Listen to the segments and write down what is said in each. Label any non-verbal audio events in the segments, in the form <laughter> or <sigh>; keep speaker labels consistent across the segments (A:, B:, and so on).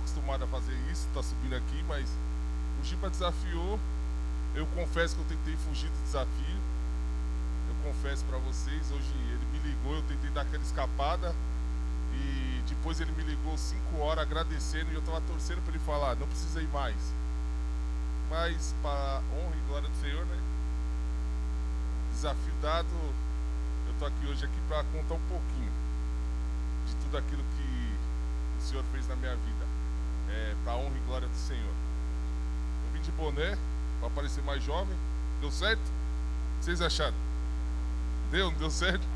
A: acostumado a fazer isso, tá subindo aqui, mas o Giba desafiou. Eu confesso que eu tentei fugir do desafio. Eu confesso para vocês, hoje ele me ligou, eu tentei dar aquela escapada e depois ele me ligou cinco horas agradecendo e eu estava torcendo para ele falar, não precisa ir mais. Mas para honra e glória do Senhor, né? Desafio dado, eu estou aqui hoje aqui para contar um pouquinho de tudo aquilo que o Senhor fez na minha vida. É, para honra e glória do Senhor. Eu vim de boné para parecer mais jovem. Deu certo? Vocês acharam? Deu? Não deu certo?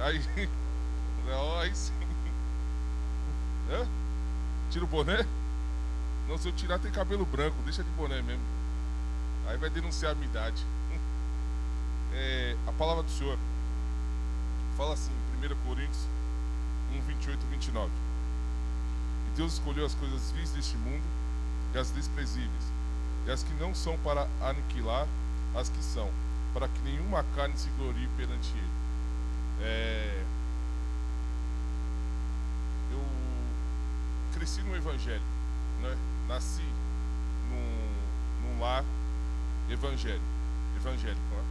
A: Aí, <laughs> não, aí sim. Hã? Tira o boné? Não, se eu tirar tem cabelo branco, deixa de boné mesmo. Aí vai denunciar a minha idade. <laughs> É, a palavra do Senhor fala assim, em 1 Coríntios 1, 28 e 29. Deus escolheu as coisas vis deste mundo e as desprezíveis, e as que não são para aniquilar as que são, para que nenhuma carne se glorie perante Ele. É, eu cresci no Evangelho, né? nasci num, num lar evangélico, evangélico né?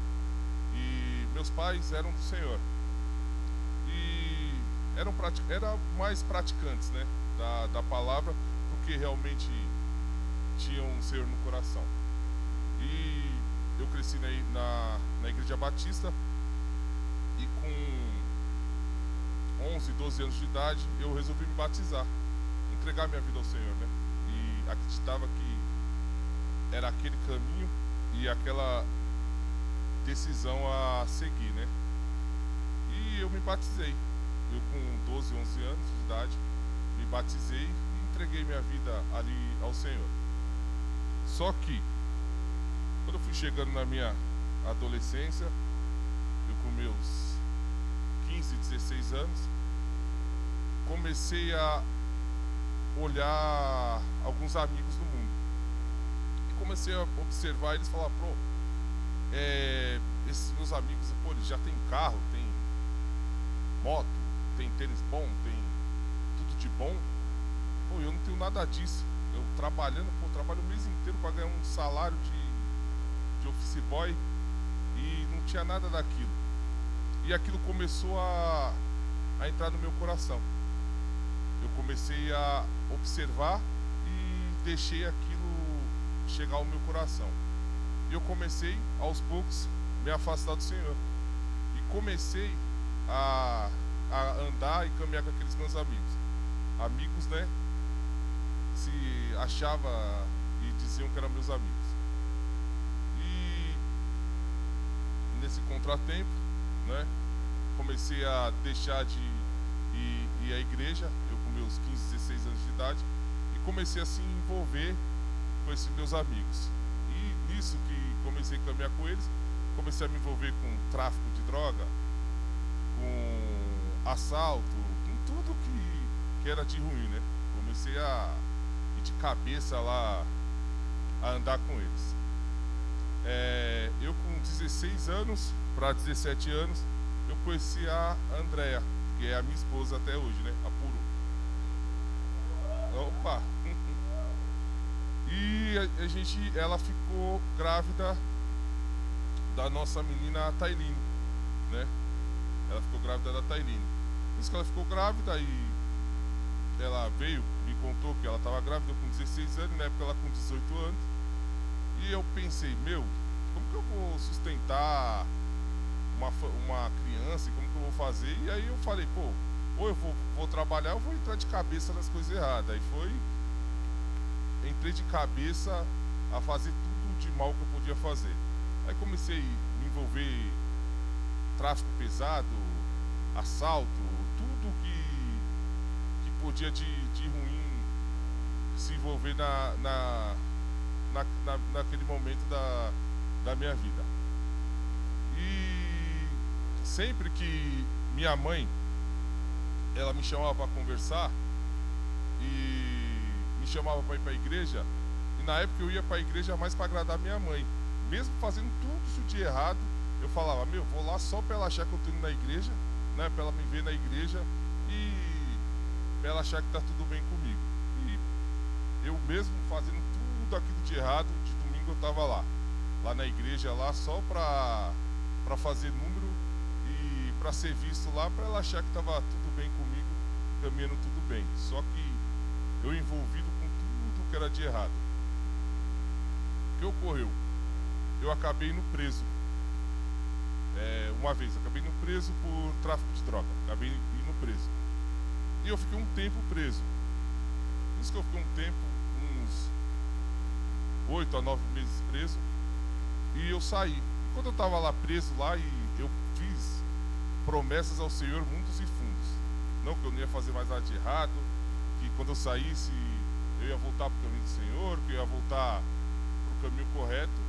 A: e meus pais eram do Senhor e eram, eram mais praticantes né? Da, da palavra do que realmente tinham um Senhor no coração. E eu cresci na, na, na Igreja Batista e com 11, 12 anos de idade eu resolvi me batizar, entregar minha vida ao Senhor, né? E acreditava que era aquele caminho e aquela decisão a seguir, né? E eu me batizei. Eu com 12, 11 anos de idade me batizei e entreguei minha vida ali ao Senhor. Só que quando eu fui chegando na minha adolescência, eu com meus 15, 16 anos, comecei a olhar alguns amigos do mundo. E comecei a observar eles falar, pô, é, esses meus amigos, pô, eles já tem carro, tem moto, tem tênis bom, tem de bom. Pô, eu não tenho nada disso. Eu trabalhando, pô, trabalho o mês inteiro para ganhar um salário de, de office boy e não tinha nada daquilo. E aquilo começou a, a entrar no meu coração. Eu comecei a observar e deixei aquilo chegar ao meu coração. E eu comecei, aos poucos, me afastar do Senhor. E comecei a, a andar e caminhar com aqueles meus amigos. Amigos, né? Se achava e diziam que eram meus amigos. E nesse contratempo, né? Comecei a deixar de ir, ir à igreja, eu com meus 15, 16 anos de idade, e comecei a se envolver com esses meus amigos. E nisso que comecei a caminhar com eles, comecei a me envolver com tráfico de droga, com assalto, com tudo que, que era de ruim, né? Comecei a ir de cabeça lá a andar com eles. É, eu com 16 anos para 17 anos, eu conheci a Andrea, que é a minha esposa até hoje, né? A Puru. Opa! <laughs> E a, a gente, ela ficou grávida da nossa menina Tailine, né? Ela ficou grávida da Tailine. Por isso que ela ficou grávida e ela veio, me contou que ela estava grávida com 16 anos, na época ela com 18 anos. E eu pensei, meu, como que eu vou sustentar uma, uma criança e como que eu vou fazer? E aí eu falei, pô, ou eu vou, vou trabalhar ou vou entrar de cabeça nas coisas erradas. Aí foi, entrei de cabeça a fazer tudo de mal que eu podia fazer. Aí comecei a me envolver tráfico pesado, assalto, tudo que podia de, de ruim se envolver na, na, na, na, naquele momento da, da minha vida. E sempre que minha mãe ela me chamava para conversar e me chamava para ir para a igreja, e na época eu ia para a igreja mais para agradar minha mãe. Mesmo fazendo tudo isso de errado, eu falava, meu, vou lá só para ela achar que eu estou indo na igreja, né, para ela me ver na igreja para ela achar que está tudo bem comigo. E eu mesmo fazendo tudo aquilo de errado, de domingo eu estava lá, lá na igreja lá só para fazer número e para ser visto lá, para ela achar que estava tudo bem comigo, caminhando tudo bem. Só que eu envolvido com tudo que era de errado. O que ocorreu? Eu acabei no preso. É, uma vez, acabei no preso por tráfico de droga. Acabei indo preso. E eu fiquei um tempo preso. Isso que eu fiquei um tempo, uns oito a nove meses preso. E eu saí. Quando eu estava lá preso lá e eu fiz promessas ao Senhor mundos e fundos. Não que eu não ia fazer mais nada de errado, que quando eu saísse eu ia voltar para o caminho do Senhor, que eu ia voltar para o caminho correto.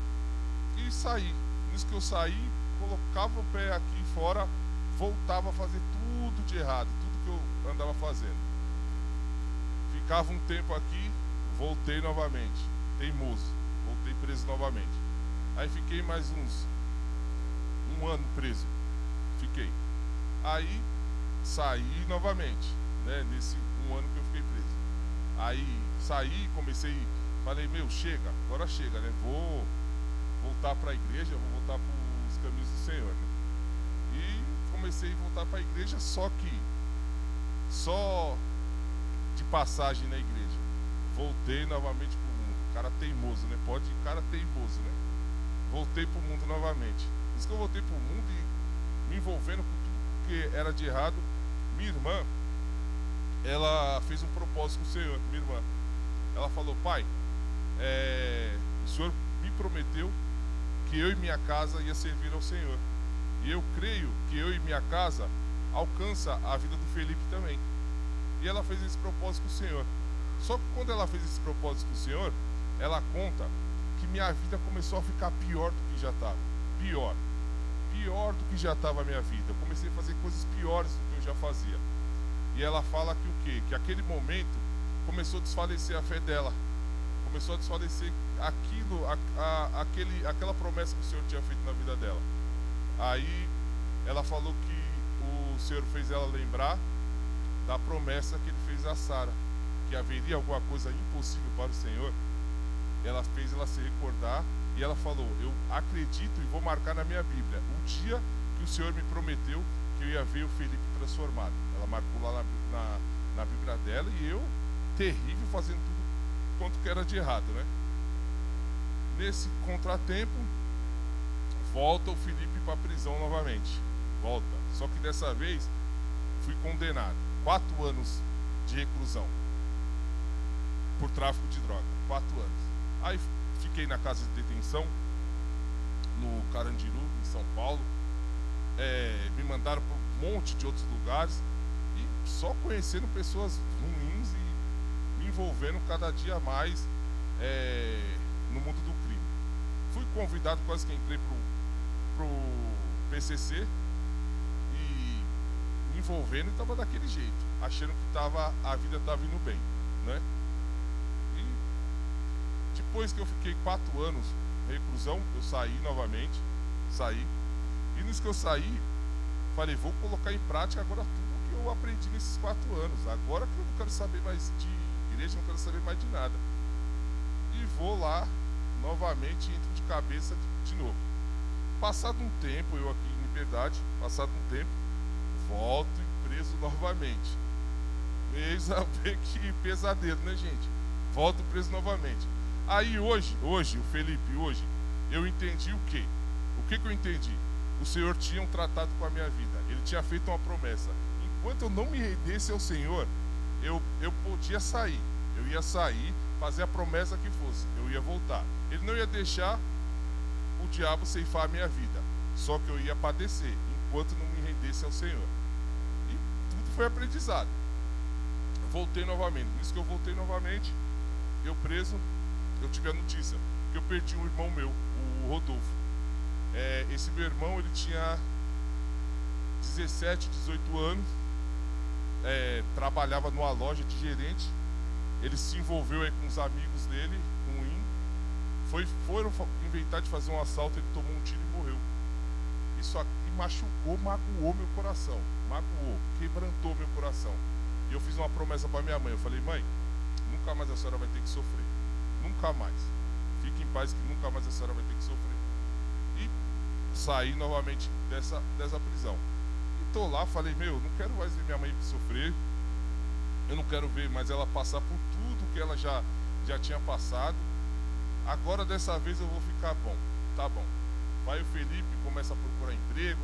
A: E saí. Nisso que eu saí, colocava o pé aqui fora, voltava a fazer tudo de errado, andava fazendo. Ficava um tempo aqui, voltei novamente, teimoso, voltei preso novamente. Aí fiquei mais uns um ano preso. Fiquei. Aí saí novamente, né? Nesse um ano que eu fiquei preso. Aí saí, comecei, falei, meu, chega, agora chega, né? Vou voltar para a igreja, vou voltar para os caminhos do Senhor, né? E comecei a voltar para a igreja, só que só de passagem na igreja. Voltei novamente para o mundo. Cara teimoso, né? Pode, cara teimoso, né? Voltei para o mundo novamente isso que eu voltei para o mundo e me envolvendo com tudo que era de errado. Minha irmã, ela fez um propósito com o Senhor, minha irmã. Ela falou, pai, é, o Senhor me prometeu que eu e minha casa ia servir ao Senhor. E eu creio que eu e minha casa alcança a vida do Felipe também. E ela fez esse propósito com o Senhor. Só que quando ela fez esse propósito com o Senhor, ela conta que minha vida começou a ficar pior do que já estava. Pior pior do que já estava a minha vida. Eu comecei a fazer coisas piores do que eu já fazia. E ela fala que o quê? Que aquele momento começou a desfalecer a fé dela. Começou a desfalecer aquilo, a, a, aquele, aquela promessa que o Senhor tinha feito na vida dela. Aí ela falou que o Senhor fez ela lembrar da promessa que ele fez a Sara, que haveria alguma coisa impossível para o Senhor. Ela fez ela se recordar e ela falou: Eu acredito e vou marcar na minha Bíblia o dia que o Senhor me prometeu que eu ia ver o Felipe transformado. Ela marcou lá na, na, na Bíblia dela e eu, terrível, fazendo tudo quanto que era de errado, né? Nesse contratempo, volta o Felipe para a prisão novamente. Volta. Só que dessa vez fui condenado. Quatro anos de reclusão por tráfico de droga. Quatro anos. Aí fiquei na casa de detenção, no Carandiru, em São Paulo. É, me mandaram para um monte de outros lugares e só conhecendo pessoas ruins e me envolvendo cada dia mais é, no mundo do crime. Fui convidado, quase que entrei para o PCC envolvendo e estava daquele jeito, achando que tava, a vida estava indo bem, né? Depois que eu fiquei quatro anos reclusão, eu saí novamente, saí. E nisso que eu saí, falei, vou colocar em prática agora tudo que eu aprendi nesses quatro anos. Agora que eu não quero saber mais de igreja, não quero saber mais de nada. E vou lá novamente entro de cabeça de, de novo. Passado um tempo, eu aqui em liberdade, passado um tempo, volto e preso novamente. Eis <laughs> que pesadelo, né, gente? Volto preso novamente. Aí hoje, hoje, o Felipe, hoje, eu entendi o quê? O que, que eu entendi? O Senhor tinha um tratado com a minha vida. Ele tinha feito uma promessa. Enquanto eu não me rendesse ao Senhor, eu, eu podia sair. Eu ia sair, fazer a promessa que fosse. Eu ia voltar. Ele não ia deixar o diabo ceifar a minha vida. Só que eu ia padecer enquanto não me rendesse ao Senhor. Foi aprendizado. voltei novamente. Nisso que eu voltei novamente, eu preso, eu tive a notícia que eu perdi um irmão meu, o Rodolfo. É, esse meu irmão, ele tinha 17, 18 anos, é, trabalhava numa loja de gerente. Ele se envolveu aí com os amigos dele, ruim. Foi, foram inventar de fazer um assalto, ele tomou um tiro e morreu. Isso aqui machucou, magoou meu coração. Magoou, quebrantou meu coração. E eu fiz uma promessa para minha mãe. Eu falei, mãe, nunca mais a senhora vai ter que sofrer. Nunca mais. Fique em paz que nunca mais a senhora vai ter que sofrer. E saí novamente dessa, dessa prisão. E tô lá, falei, meu, não quero mais ver minha mãe sofrer. Eu não quero ver mais ela passar por tudo que ela já, já tinha passado. Agora dessa vez eu vou ficar bom. Tá bom. Vai o Felipe, começa a procurar emprego.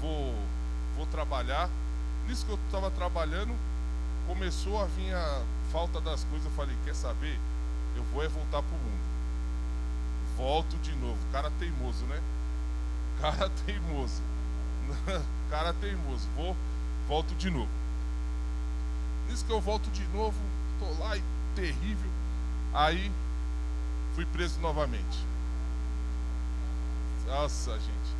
A: Vou, vou trabalhar. Nisso que eu estava trabalhando, começou a vir a falta das coisas. Eu falei, quer saber? Eu vou é voltar pro mundo. Volto de novo. Cara teimoso, né? <laughs> Cara teimoso. <laughs> Cara teimoso. Vou, volto de novo. Nisso que eu volto de novo, tô lá e terrível. Aí fui preso novamente. Nossa, gente.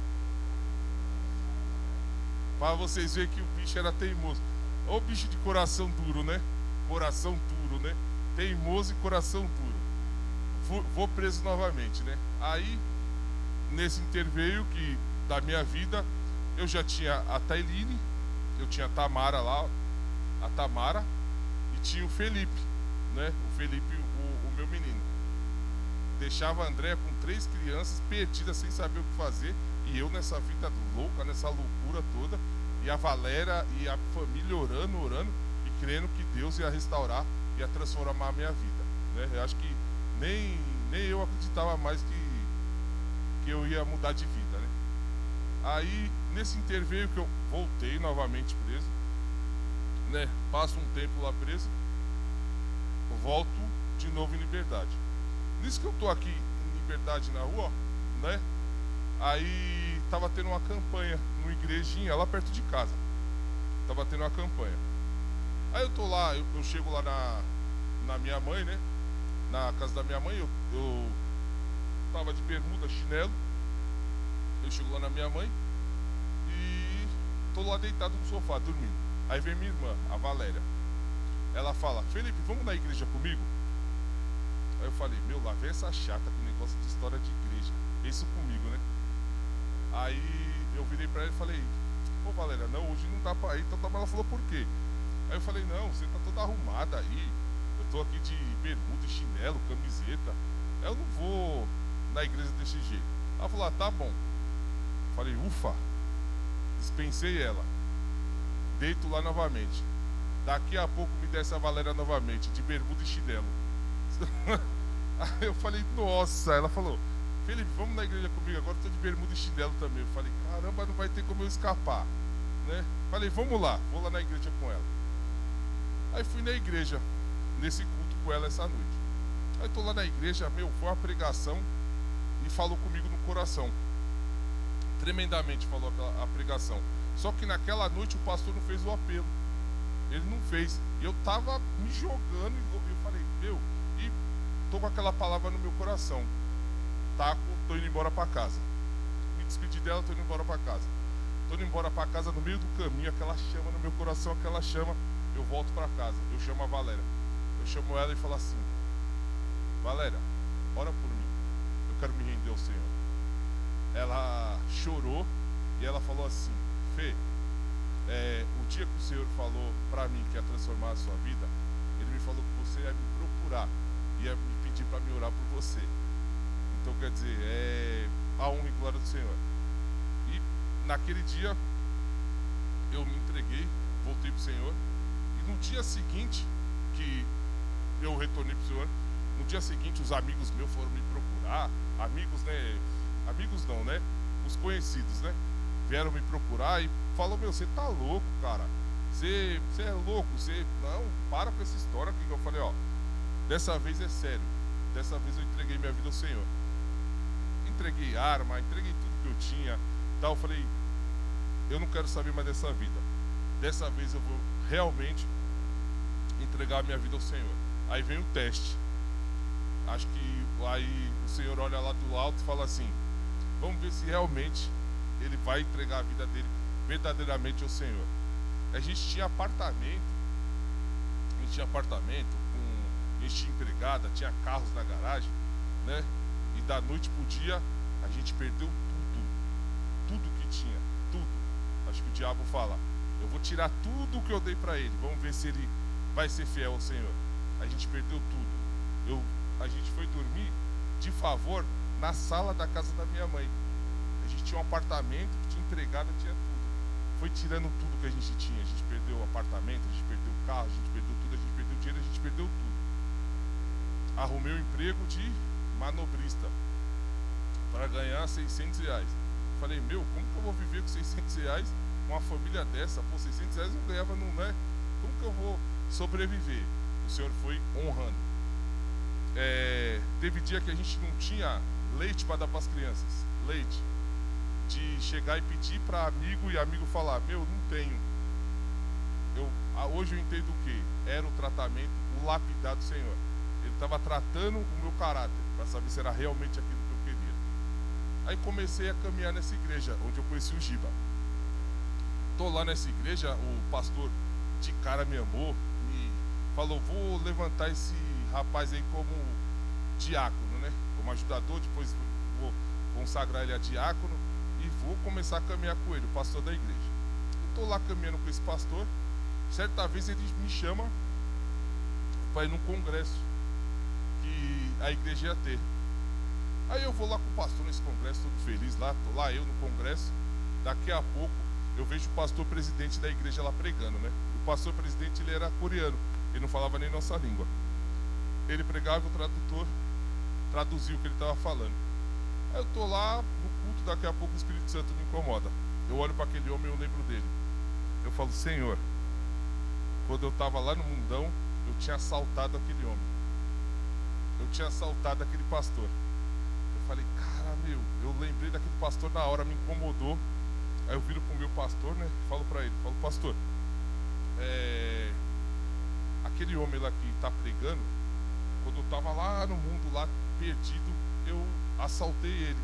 A: Para vocês verem que o bicho era teimoso. Ô bicho de coração duro, né? Coração duro, né? Teimoso e coração duro. Vou preso novamente, né? Aí, nesse interveio que da minha vida, eu já tinha a Tailine, eu tinha a Tamara lá, a Tamara, e tinha o Felipe, né? O Felipe, o, o meu menino. Deixava a Andréia com três crianças perdidas sem saber o que fazer, e eu nessa vida louca, nessa loucura toda, e a Valéria e a família orando, orando e crendo que Deus ia restaurar, ia transformar a minha vida. Né? Eu acho que nem, nem eu acreditava mais que, que eu ia mudar de vida. Né? Aí, nesse interveio que eu voltei novamente preso, né? passo um tempo lá preso, volto de novo em liberdade. Nisso que eu estou aqui em liberdade na rua, né? Aí tava tendo uma campanha numa igrejinha lá perto de casa. Tava tendo uma campanha. Aí eu tô lá, eu, eu chego lá na, na minha mãe, né? Na casa da minha mãe, eu, eu tava de bermuda, chinelo. Eu chego lá na minha mãe e tô lá deitado no sofá, dormindo. Aí vem minha irmã, a Valéria. Ela fala, Felipe, vamos na igreja comigo? Aí eu falei, meu, lá vem essa chata com negócio de história de igreja. Isso comigo, né? Aí eu virei pra ela e falei, pô Valéria, não, hoje não dá pra ir. Então ela falou, por quê? Aí eu falei, não, você tá toda arrumada aí. Eu tô aqui de bermuda, chinelo, camiseta. Eu não vou na igreja desse jeito. Ela falou, ah, tá bom. Falei, ufa. Dispensei ela. Deito lá novamente. Daqui a pouco me desce a Valéria novamente, de bermuda e chinelo. <laughs> Aí eu falei, nossa. Ela falou, Felipe, vamos na igreja comigo agora, estou de bermuda e chinelo também. Eu falei, caramba, não vai ter como eu escapar. Né? Falei, vamos lá, vou lá na igreja com ela. Aí fui na igreja, nesse culto com ela essa noite. Aí estou lá na igreja, meu, foi uma pregação e falou comigo no coração. Tremendamente falou a pregação. Só que naquela noite o pastor não fez o apelo. Ele não fez. Eu estava me jogando e eu falei, meu, tô com aquela palavra no meu coração taco, tô indo embora para casa. Me despedi dela, tô indo embora para casa. Tô indo embora para casa no meio do caminho, aquela chama no meu coração, aquela chama, eu volto para casa. Eu chamo a Valéria. Eu chamo ela e falo assim: Valéria, ora por mim. Eu quero me render ao Senhor. Ela chorou e ela falou assim: Fê, é, o dia que o Senhor falou para mim que ia transformar a sua vida, Ele me falou que você ia me procurar, ia me pedir para me orar por você. Então, quer dizer, é a honra e glória do Senhor. E naquele dia, eu me entreguei, voltei para o Senhor. E no dia seguinte, que eu retornei para o Senhor, no dia seguinte, os amigos meus foram me procurar. Amigos, né? Amigos não, né? Os conhecidos, né? Vieram me procurar e falou: Meu, você tá louco, cara. Você, é louco. Você. Não, para com essa história aqui. Que eu falei: Ó, dessa vez é sério. Dessa vez eu entreguei minha vida ao Senhor entreguei arma, entreguei tudo que eu tinha. Tal. Eu falei, eu não quero saber mais dessa vida. Dessa vez eu vou realmente entregar minha vida ao Senhor. Aí vem o teste. Acho que aí o Senhor olha lá do alto e fala assim: vamos ver se realmente ele vai entregar a vida dele verdadeiramente ao Senhor. A gente tinha apartamento, a gente tinha apartamento, tinha empregada, tinha carros na garagem, né? E da noite para o dia, a gente perdeu tudo. Tudo que tinha. Tudo. Acho que o diabo fala: Eu vou tirar tudo que eu dei para ele. Vamos ver se ele vai ser fiel ao Senhor. A gente perdeu tudo. Eu, a gente foi dormir de favor na sala da casa da minha mãe. A gente tinha um apartamento tinha entregado, tinha tudo. Foi tirando tudo que a gente tinha. A gente perdeu o apartamento, a gente perdeu o carro, a gente perdeu tudo, a gente perdeu o dinheiro, a gente perdeu tudo. Arrumei um emprego de manobrista para ganhar 600 reais. Falei, meu, como que eu vou viver com 600 reais? Uma família dessa, pô, 600 reais eu ganhava, não é? Como que eu vou sobreviver? O Senhor foi honrando. É, teve dia que a gente não tinha leite para dar para as crianças. Leite. De chegar e pedir para amigo e amigo falar, meu, não tenho. Eu, hoje eu entendo o que? Era o tratamento, o lapidar do Senhor. Estava tratando o meu caráter, para saber se era realmente aquilo que eu queria. Aí comecei a caminhar nessa igreja, onde eu conheci o Giba. Tô lá nessa igreja, o pastor de cara me amou, me falou, vou levantar esse rapaz aí como diácono, né? Como ajudador, depois vou consagrar ele a diácono e vou começar a caminhar com ele, o pastor da igreja. Estou lá caminhando com esse pastor. Certa vez ele me chama para ir num congresso que a igreja ia ter. Aí eu vou lá com o pastor nesse congresso, todo feliz lá, tô lá eu no congresso. Daqui a pouco eu vejo o pastor presidente da igreja lá pregando, né? O pastor presidente ele era coreano, ele não falava nem nossa língua. Ele pregava e o tradutor traduzia o que ele estava falando. Aí eu tô lá no culto, daqui a pouco o Espírito Santo me incomoda. Eu olho para aquele homem e eu lembro dele. Eu falo, Senhor, quando eu estava lá no mundão, eu tinha assaltado aquele homem. Tinha assaltado aquele pastor. Eu falei, cara, meu, eu lembrei daquele pastor na hora, me incomodou. Aí eu viro pro meu pastor, né? Falo para ele, falo, pastor, é... aquele homem lá que está pregando, quando eu estava lá no mundo, lá perdido, eu assaltei ele.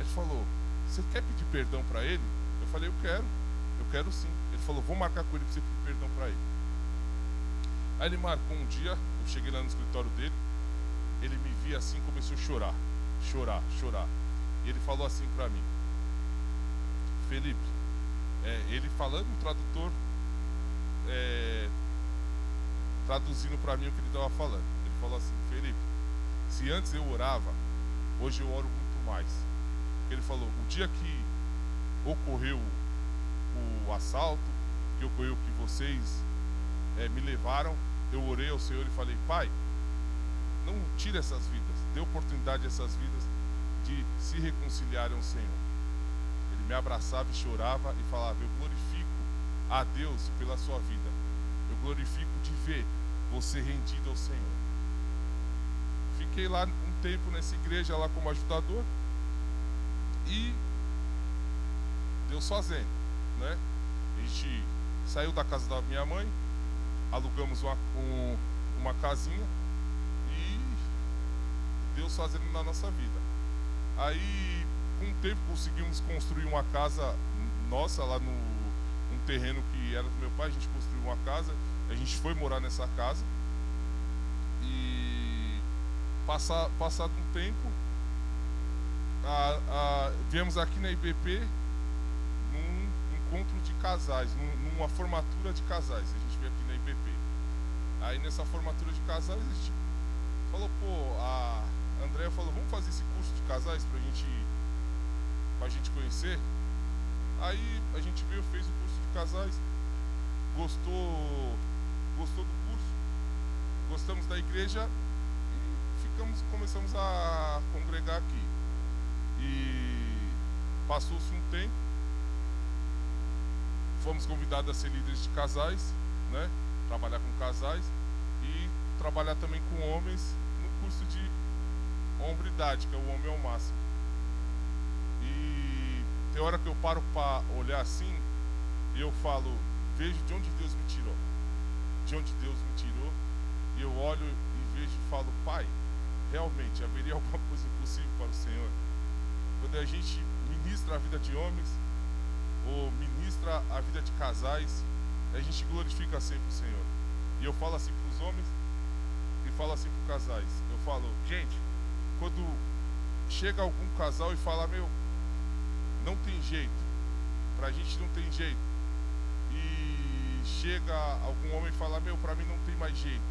A: Ele falou, você quer pedir perdão para ele? Eu falei, eu quero, eu quero sim. Ele falou, vou marcar com ele para você pedir perdão para ele. Aí ele marcou um dia, eu cheguei lá no escritório dele, ele me via assim começou a chorar, chorar, chorar. E ele falou assim para mim, Felipe, é, ele falando, o tradutor é, traduzindo para mim o que ele estava falando. Ele falou assim, Felipe, se antes eu orava, hoje eu oro muito mais. Ele falou, o dia que ocorreu o assalto, que ocorreu que vocês é, me levaram, eu orei ao Senhor e falei, Pai, não tire essas vidas, dê oportunidade a essas vidas de se reconciliarem ao Senhor. Ele me abraçava e chorava e falava: Eu glorifico a Deus pela sua vida. Eu glorifico de ver você rendido ao Senhor. Fiquei lá um tempo nessa igreja lá como ajudador e Deus fazendo, né? A gente saiu da casa da minha mãe, alugamos uma, um, uma casinha Deus fazendo na nossa vida. Aí, com o tempo, conseguimos construir uma casa nossa lá no um terreno que era do meu pai. A gente construiu uma casa, a gente foi morar nessa casa e passa, passado um tempo, a, a, viemos aqui na IBP num encontro de casais, num, numa formatura de casais. A gente veio aqui na IBP. Aí nessa formatura de casais a gente falou, pô, a Andréia falou, vamos fazer esse curso de casais pra gente, pra gente conhecer. Aí a gente veio, fez o curso de casais, gostou, gostou do curso, gostamos da igreja e ficamos, começamos a congregar aqui. E passou-se um tempo, fomos convidados a ser líderes de casais, né? Trabalhar com casais e trabalhar também com homens no curso de hombridade, que é o homem ao máximo. E tem hora que eu paro para olhar assim e eu falo, vejo de onde Deus me tirou. De onde Deus me tirou. E eu olho e vejo e falo, Pai, realmente haveria <laughs> alguma coisa impossível para o Senhor. Quando a gente ministra a vida de homens ou ministra a vida de casais, a gente glorifica sempre o Senhor. E eu falo assim para os homens e falo assim para os casais. Eu falo, gente, quando chega algum casal e fala, meu, não tem jeito, pra gente não tem jeito. E chega algum homem e fala, meu, pra mim não tem mais jeito.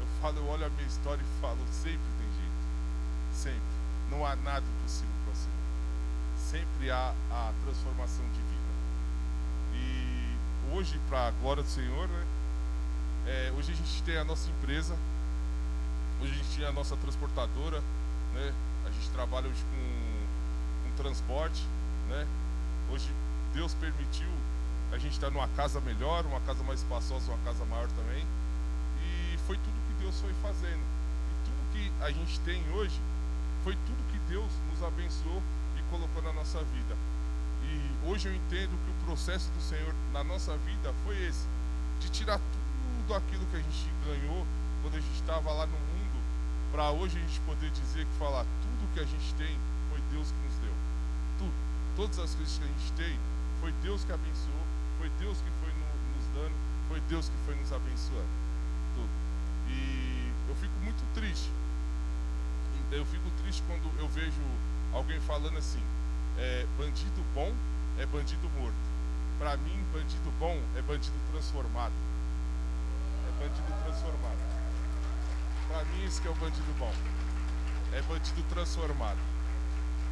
A: Eu falo, eu olho a minha história e falo, sempre tem jeito. Sempre. Não há nada impossível para o Senhor. Sempre há a transformação de vida. E hoje, para a glória do Senhor, né? É, hoje a gente tem a nossa empresa, hoje a gente tem a nossa transportadora, né? A gente trabalha hoje com, com transporte, né? Hoje Deus permitiu a gente estar numa casa melhor, uma casa mais espaçosa, uma casa maior também. E foi tudo que Deus foi fazendo. E tudo que a gente tem hoje foi tudo que Deus nos abençoou e colocou na nossa vida. E hoje eu entendo que o processo do Senhor na nossa vida foi esse, de tirar tudo aquilo que a gente ganhou quando a gente estava lá no mundo, para hoje a gente poder dizer que falar tudo que a gente tem foi Deus que nos deu. Tudo, todas as coisas que a gente tem foi Deus que abençoou, foi Deus que foi no, nos dando, foi Deus que foi nos abençoando. Tudo. E eu fico muito triste. Eu fico triste quando eu vejo alguém falando assim: é, bandido bom é bandido morto. Para mim, bandido bom é bandido transformado. É bandido transformado. Para mim, isso que é o bandido bom. É bandido transformado.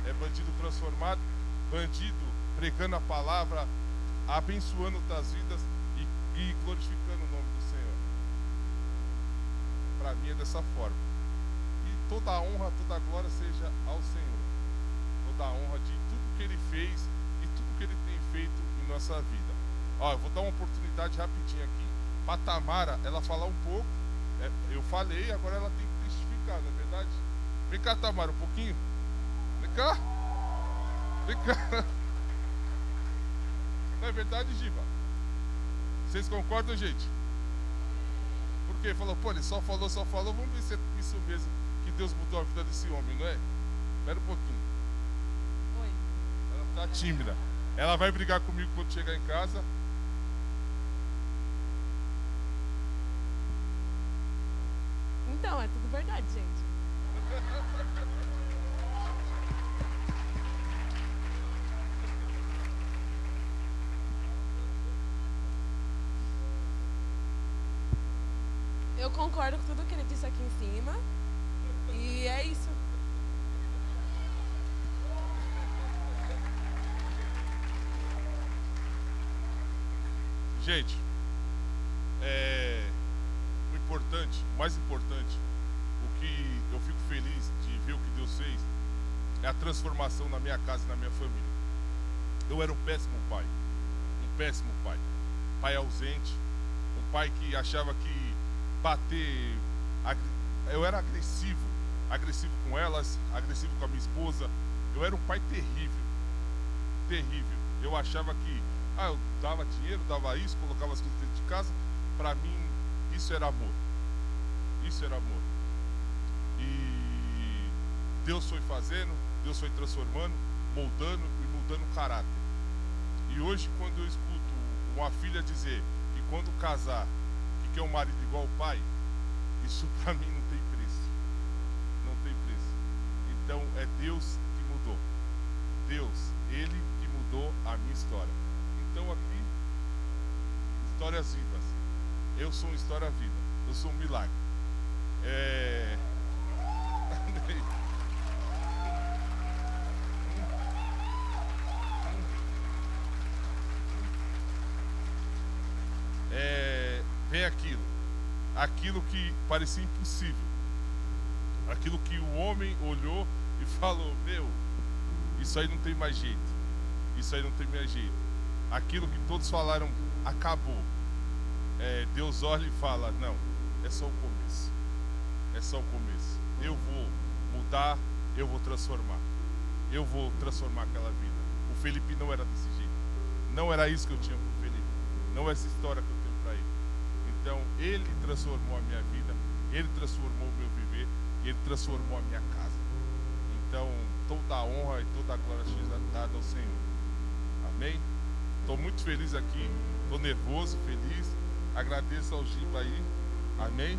A: É bandido transformado, bandido pregando a palavra, abençoando outras vidas e, e glorificando o nome do Senhor. Para mim é dessa forma. E toda a honra, toda a glória seja ao Senhor. Toda a honra de tudo que Ele fez e tudo que Ele tem feito em nossa vida. Ó, eu vou dar uma oportunidade rapidinho aqui para Tamara ela falar um pouco. É, eu falei, agora ela tem que testificar, não é verdade? Vem cá, Tamara, um pouquinho. Vem cá. Vem cá. <laughs> Não é verdade, Giba? Vocês concordam, gente? Porque falou, pô, ele só falou, só falou, vamos ver se é isso mesmo que Deus mudou a vida desse homem, não é? Espera um pouquinho.
B: Oi.
A: Ela tá tímida. Ela vai brigar comigo quando chegar em casa.
B: Então, é tudo verdade, gente. Eu concordo com tudo que ele disse aqui em cima. E é isso.
A: Gente, importante, mais importante, o que eu fico feliz de ver o que Deus fez é a transformação na minha casa e na minha família. Eu era um péssimo pai, um péssimo pai, pai ausente, um pai que achava que bater, eu era agressivo, agressivo com elas, agressivo com a minha esposa. Eu era um pai terrível, terrível. Eu achava que ah, eu dava dinheiro, dava isso, colocava as coisas dentro de casa. Para mim, isso era amor. Isso era amor. E Deus foi fazendo, Deus foi transformando, moldando e mudando o caráter. E hoje, quando eu escuto uma filha dizer que quando casar, que quer um marido igual o pai, isso <laughs> para mim não tem preço. Não tem preço. Então é Deus que mudou. Deus, Ele que mudou a minha história. Então aqui, histórias vivas. Eu sou uma história viva. Eu sou um milagre. É... <laughs> É... Vem aquilo. Aquilo que parecia impossível. Aquilo que o homem olhou e falou: Meu, isso aí não tem mais jeito. Isso aí não tem mais jeito aquilo que todos falaram acabou. É, Deus olha e fala: Não, é só o começo. Só o começo. Eu vou mudar, eu vou transformar. Eu vou transformar aquela vida. O Felipe não era desse jeito. Não era isso que eu tinha com o Felipe. Não é essa história que eu tenho para ele. Então, ele transformou a minha vida, ele transformou o meu viver, ele transformou a minha casa. Então, toda a honra e toda a glória seja dada ao Senhor. Amém? Estou muito feliz aqui, estou nervoso, feliz. Agradeço ao Giba aí. Amém?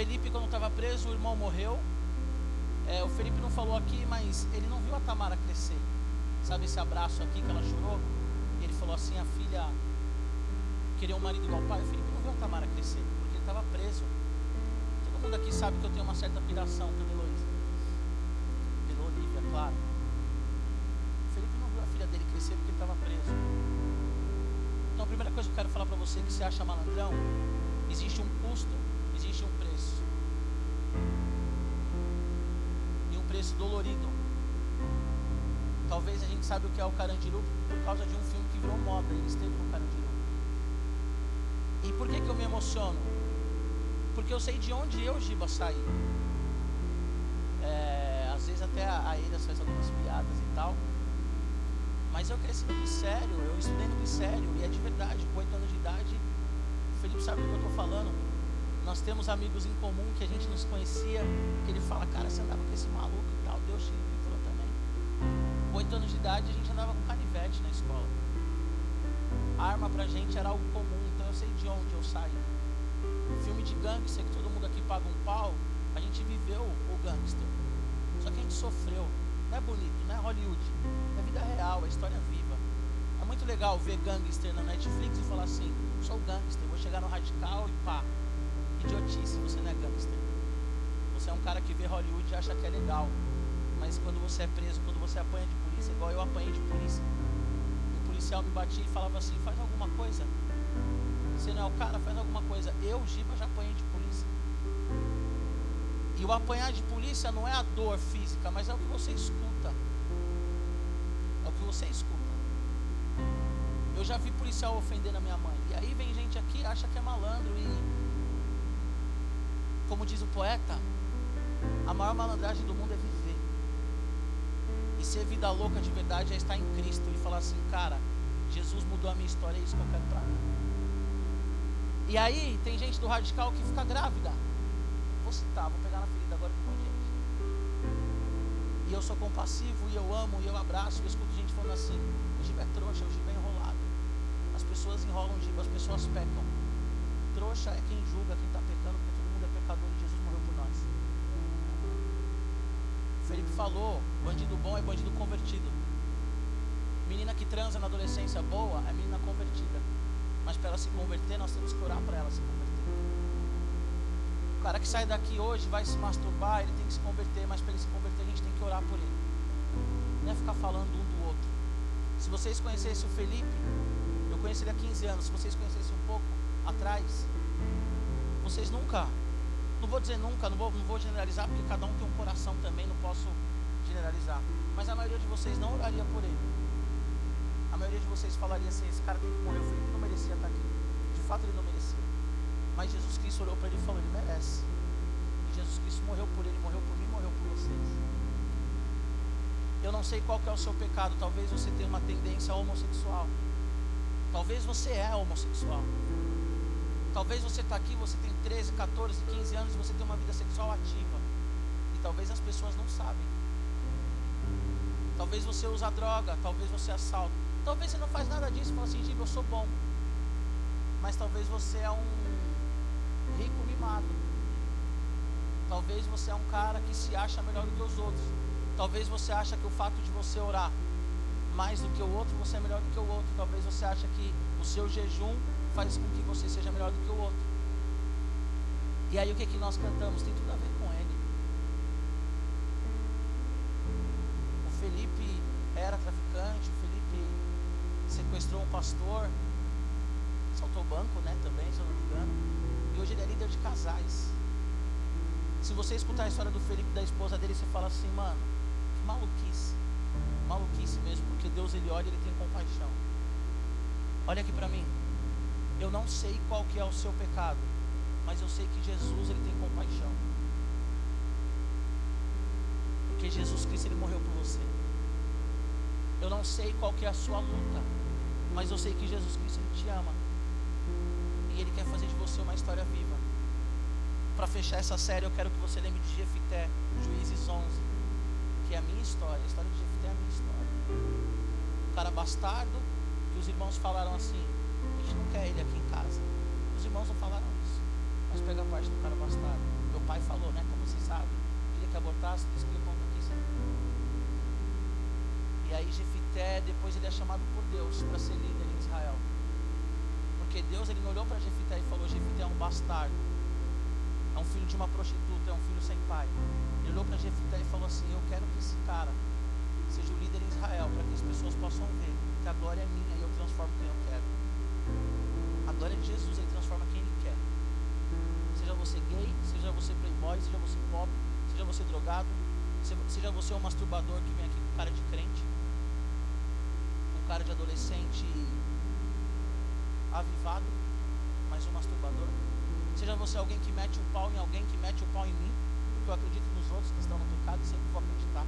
C: Felipe, quando estava preso, o irmão morreu. É, o Felipe não falou aqui, mas ele não viu a Tamara crescer. Sabe esse abraço aqui que ela chorou? Ele falou assim: a filha queria um marido igual ao pai. O Felipe não viu a Tamara crescer, porque ele estava preso. Todo mundo aqui sabe que eu tenho uma certa piração pela Heloísa. Pela Olivia, claro. O Felipe não viu a filha dele crescer porque ele estava preso. Então a primeira coisa que eu quero falar para você que se acha malandrão, preço dolorido. Talvez a gente saiba o que é o Carandiru por causa de um filme que virou moda. Ele esteve no Carandiru. E por que, que eu me emociono? Porque eu sei de onde eu, Giba, saí. É, às vezes até a, Eira faz algumas piadas e tal. Mas eu cresci no sério, eu estudei no sério, e é de verdade, com 8 anos de idade, o Felipe sabe do que eu estou falando. Nós temos amigos em comum que a gente nos conhecia, que ele fala, cara, você andava com esse maluco e tal, Deus te livrou também. 8 anos de idade a gente andava com canivete na escola. A arma pra gente era algo comum, então eu sei de onde eu saí. Filme de gangster que todo mundo aqui paga um pau, a gente viveu o gangster. Só que a gente sofreu. Não é bonito, não é Hollywood. É vida real, é história viva. É muito legal ver gangster na Netflix e falar assim, sou gangster, vou chegar no radical e pá. Idiotice, você não é gangster. Você é um cara que vê Hollywood e acha que é legal. Mas quando você é preso, quando você apanha de polícia, igual eu apanhei de polícia, o policial me batia e falava assim, faz alguma coisa. Você não é o cara, faz alguma coisa. Eu, Giba, já apanhei de polícia. E o apanhar de polícia não é a dor física, mas é o que você escuta. É o que você escuta. Eu já vi policial ofendendo a minha mãe. E aí vem gente aqui acha que é malandro. E, como diz o poeta, a maior malandragem do mundo é viver. E ser vida louca de verdade é estar em Cristo e falar assim, cara, Jesus mudou a minha história, é isso que eu quero pra mim. E aí tem gente do radical que fica grávida. Vou citar, vou pegar na ferida agora que gente. E eu sou compassivo, e eu amo, e eu abraço, e eu escuto gente falando assim, o Giba é trouxa, o Giba é enrolado. As pessoas enrolam o Giba, as pessoas pecam. Trouxa é quem julga, quem está pecando, porque todo mundo é pecador e Jesus morreu por nós. Felipe falou, bandido bom é bandido convertido. Menina que transa na adolescência boa é menina convertida. Mas para ela se converter, nós temos que orar para ela se converter. O cara que sai daqui hoje vai se masturbar, ele tem que se converter, mas para ele se converter, a gente tem que orar por ele. Não é ficar falando um do outro. Se vocês conhecessem o Felipe, eu conheci ele há 15 anos, se vocês conhecessem um pouco atrás, vocês nunca, não vou dizer nunca, não vou, não vou generalizar, porque cada um tem um coração também, não posso generalizar. Mas a maioria de vocês não oraria por ele. A maioria de vocês falaria assim: esse cara que morrer, o Felipe não merecia estar aqui. De fato, ele não merecia. Mas Jesus Cristo olhou para ele e falou: ele merece. E Jesus Cristo morreu por ele, morreu por mim, morreu por vocês. Eu não sei qual é o seu pecado. Talvez você tenha uma tendência homossexual. Talvez você é homossexual. Talvez você está aqui, você tem 13, 14, 15 anos e você tem uma vida sexual ativa. E talvez as pessoas não sabem. Talvez você usa droga, talvez você assalta. Talvez você não faz nada disso fala assim, Giba, eu sou bom. Mas talvez você é um rico mimado. Talvez você é um cara que se acha melhor do que os outros. Talvez você acha que o fato de você orar mais do que o outro, você é melhor do que o outro. Talvez você acha que o seu jejum faz com que você seja melhor do que o outro. E aí o que, que nós cantamos? Tem tudo a ver com ele. O Felipe era traficante, o Felipe sequestrou um pastor, saltou o banco, né, também, se eu não me engano. E hoje ele é líder de casais. Se você escutar a história do Felipe da esposa dele, você fala assim, mano, que maluquice. Maluquice mesmo, porque Deus ele olha e ele tem compaixão. Olha aqui para mim. Eu não sei qual que é o seu pecado, mas eu sei que Jesus ele tem compaixão. Porque Jesus Cristo ele morreu por você. Eu não sei qual que é a sua luta, mas eu sei que Jesus Cristo ele te ama. E Ele quer fazer de você uma história viva. Para fechar essa série, eu quero que você lembre de Jefité, Juízes 11, que é a minha história. A história de Jefité é a minha história. O cara bastardo, que os irmãos falaram assim: a gente não quer ele aqui em casa. Os irmãos não falaram isso. Mas pega a parte do cara bastardo. Meu pai falou, né? Como você sabe, queria que abortasse, disse que eu convertisse. E aí Jefité, depois ele é chamado por Deus para ser líder em Israel. Porque Deus ele olhou para Jefité e falou: Jefité é um bastardo, é um filho de uma prostituta, é um filho sem pai. Ele olhou para Jefité e falou assim: Eu quero que esse cara seja o líder em Israel, para que as pessoas possam ver que a glória é minha e eu transformo quem eu quero. A glória de Jesus, ele transforma quem ele quer. Seja você gay, seja você playboy, seja você pobre, seja você drogado, seja você um masturbador que vem aqui com cara de crente, um cara de adolescente avivado, mas um masturbador. Seja você alguém que mete o pau em alguém, que mete o pau em mim, porque eu acredito nos outros que estão no pecado e sempre vou acreditar.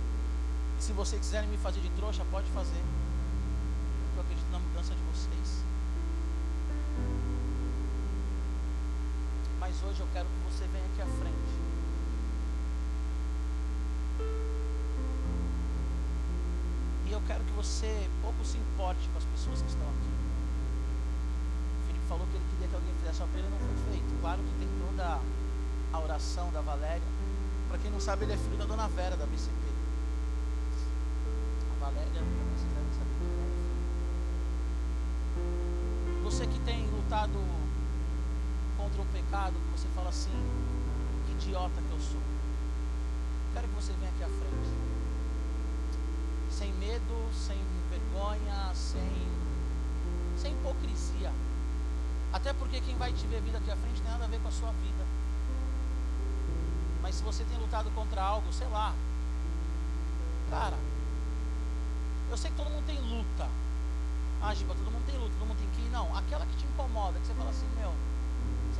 C: E se vocês quiserem me fazer de trouxa, pode fazer. Mas hoje eu quero que você venha aqui à frente. E eu quero que você pouco se importe com as pessoas que estão aqui. O Felipe falou que ele queria que alguém fizesse apelo e não foi feito. Claro que tem toda a oração da Valéria. Para quem não sabe, ele é filho da dona Vera da BCP. A Valéria vocês devem saber. Você que tem lutado contra um pecado, que você fala assim, que idiota que eu sou. Quero que você venha aqui à frente. Sem medo, sem vergonha, sem, sem hipocrisia. Até porque quem vai te ver vida aqui à frente tem nada a ver com a sua vida. Mas se você tem lutado contra algo, sei lá. Cara, eu sei que todo mundo tem luta. Ah, Giba, todo mundo tem luta, todo mundo tem que ir. Não, aquela que te incomoda, que você fala assim, meu,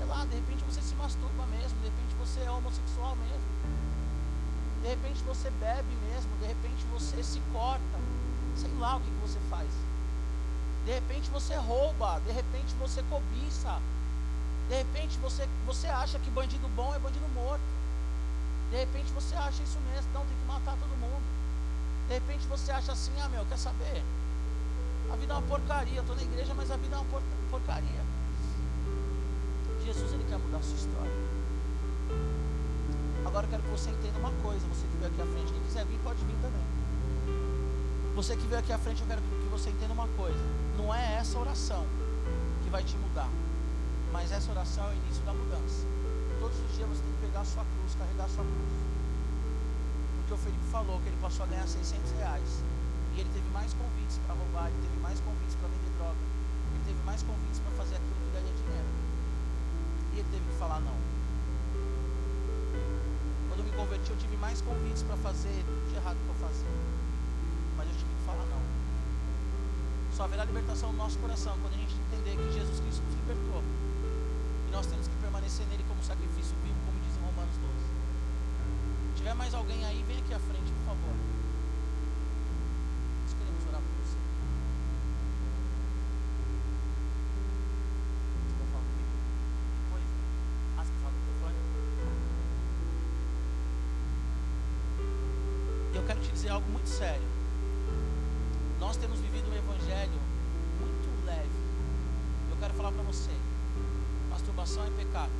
C: sei lá, de repente você se masturba mesmo, de repente você é homossexual mesmo. De repente você bebe mesmo, de repente você se corta. Sei lá o que, que você faz. De repente você rouba, de repente você cobiça. De repente você, você acha que bandido bom é bandido morto. De repente você acha isso mesmo, então tem que matar todo mundo. De repente você acha assim, ah meu, quer saber? A vida é uma porcaria, estou na igreja, mas a vida é uma por- porcaria. Jesus ele quer mudar a sua história. Agora eu quero que você entenda uma coisa, você que veio aqui à frente, quem quiser vir pode vir também. Você que veio aqui à frente, eu quero que você entenda uma coisa. Não é essa oração que vai te mudar, mas essa oração é o início da mudança. Todos os dias você tem que pegar a sua cruz, carregar a sua cruz. Porque o Felipe falou que ele passou a ganhar 600 reais. E ele teve mais convites para roubar, ele teve mais convites para vender droga, ele teve mais convites para fazer aquilo que ganha dinheiro. E ele teve que falar não. Quando eu me converti, eu tive mais convites para fazer tudo de errado eu fazia. Mas eu tive que falar não. Só haverá libertação no nosso coração quando a gente entender que Jesus Cristo nos libertou. E nós temos que permanecer nele como sacrifício vivo, como diz em Romanos 12. Se tiver mais alguém aí, vem aqui à frente, por favor. Nós queremos orar por você. Você quer falar comigo? Depois? Ah, você quer falar no microfone? E eu quero te dizer algo muito sério. Nós temos vivido um evangelho muito leve. Eu quero falar para você. Masturbação é pecado.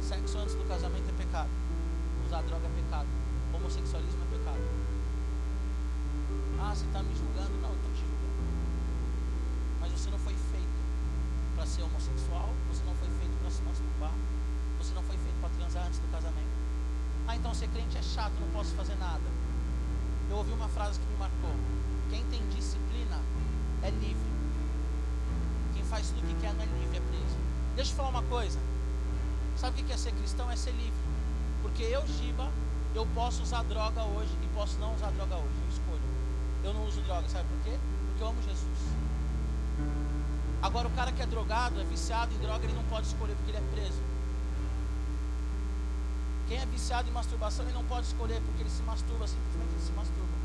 C: Sexo antes do casamento é pecado. Usar droga é pecado. Homossexualismo é pecado. Ah, você está me julgando? Não, eu estou te julgando. Mas você não foi feito para ser homossexual. Você não foi feito para se masturbar. Você não foi feito para transar antes do casamento. Ah, então ser crente é chato, não posso fazer nada. Eu ouvi uma frase que me marcou. Quem tem disciplina é livre. Quem faz tudo o que quer não é livre, é preso. Deixa eu falar uma coisa. Sabe o que é ser cristão? É ser livre. Porque eu, Giba, eu posso usar droga hoje e posso não usar droga hoje. Eu escolho. Eu não uso droga, sabe por quê? Porque eu amo Jesus. Agora o cara que é drogado, é viciado em droga, ele não pode escolher porque ele é preso. Quem é viciado em masturbação, ele não pode escolher porque ele se masturba, simplesmente ele se masturba.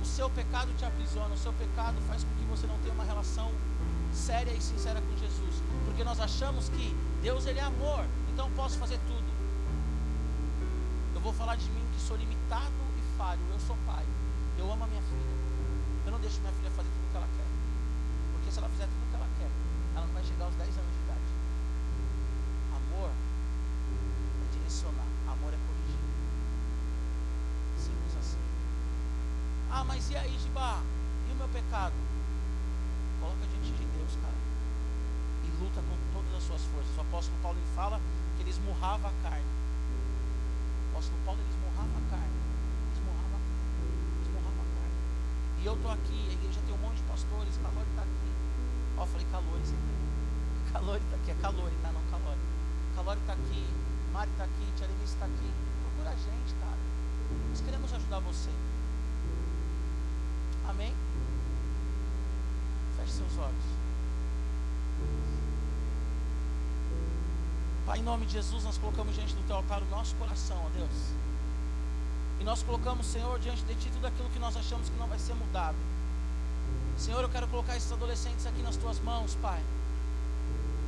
C: O seu pecado te aprisiona, o seu pecado faz com que você não tenha uma relação séria e sincera com Jesus, porque nós achamos que Deus ele é amor, então posso fazer tudo. Eu vou falar de mim que sou limitado e falho, eu sou pai. Eu amo a minha filha. Eu não deixo minha filha fazer tudo o que ela quer. Porque se ela fizer tudo o que ela quer, ela não vai chegar aos 10 anos de idade. Amor é direcionar, amor é corrigir. Simples assim. Ah, mas e aí, Gibá? E o meu pecado? Coloca diante de Deus, cara. E luta com todas as suas forças. O apóstolo Paulo ele fala que ele esmurrava a carne. O apóstolo Paulo ele esmurrava a carne. Esmurrava a carne. Esmurrava a carne. E eu estou aqui, a igreja tem um monte de pastores, Calori está aqui. Ó, eu falei calores, Calori está aqui, é calori, tá? Não calori. Calori está aqui, Mari está aqui, Tia Lenice está aqui. Procura a gente, cara. Nós queremos ajudar você. Amém? Feche seus olhos. Pai, em nome de Jesus, nós colocamos diante do teu altar o nosso coração, ó Deus. E nós colocamos, Senhor, diante de ti tudo aquilo que nós achamos que não vai ser mudado. Senhor, eu quero colocar esses adolescentes aqui nas tuas mãos, Pai.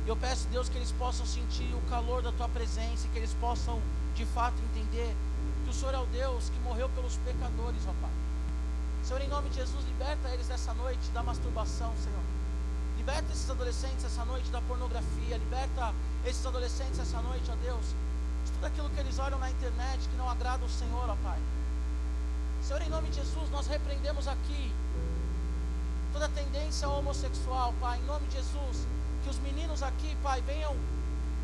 C: Eu peço, Deus, que eles possam sentir o calor da tua presença, que eles possam, de fato, entender que o Senhor é o Deus que morreu pelos pecadores, ó Pai. Senhor, em nome de Jesus, liberta eles dessa noite da masturbação, Senhor. Liberta esses adolescentes essa noite da pornografia. Liberta esses adolescentes essa noite, ó Deus, de tudo aquilo que eles olham na internet que não agrada o Senhor, ó Pai. Senhor, em nome de Jesus, nós repreendemos aqui toda tendência homossexual, Pai. Em nome de Jesus, que os meninos aqui, Pai, venham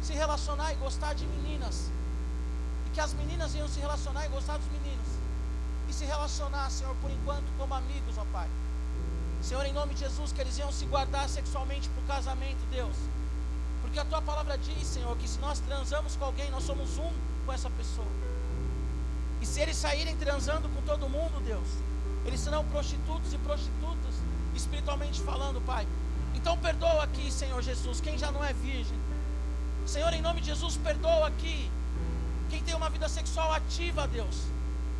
C: se relacionar e gostar de meninas. E que as meninas venham se relacionar e gostar dos meninos e se relacionar, Senhor, por enquanto como amigos, ó Pai. Senhor, em nome de Jesus, que eles iam se guardar sexualmente para o casamento, Deus. Porque a tua palavra diz, Senhor, que se nós transamos com alguém, nós somos um com essa pessoa. E se eles saírem transando com todo mundo, Deus, eles serão prostitutos e prostitutas, espiritualmente falando, Pai. Então perdoa aqui, Senhor Jesus, quem já não é virgem. Senhor, em nome de Jesus, perdoa aqui quem tem uma vida sexual ativa, Deus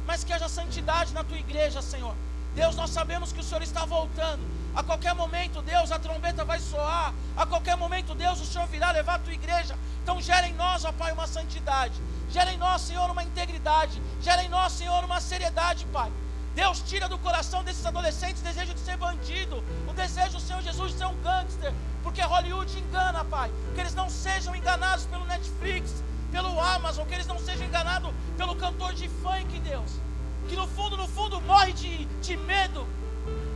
C: mas que haja santidade na tua igreja, Senhor. Deus, nós sabemos que o Senhor está voltando. A qualquer momento, Deus, a trombeta vai soar. A qualquer momento, Deus, o Senhor virá levar a tua igreja. Então, gera em nós, ó Pai, uma santidade. Gera em nós, Senhor, uma integridade. Gera em nós, Senhor, uma seriedade, Pai. Deus tira do coração desses adolescentes o desejo de ser bandido, o desejo, Senhor Jesus, de ser um gangster, porque Hollywood engana, Pai. Que eles não sejam enganados pelo Netflix, pelo Amazon, que eles não sejam enganados pelo cantor de funk, Deus. Que no fundo, no fundo, morre de, de medo,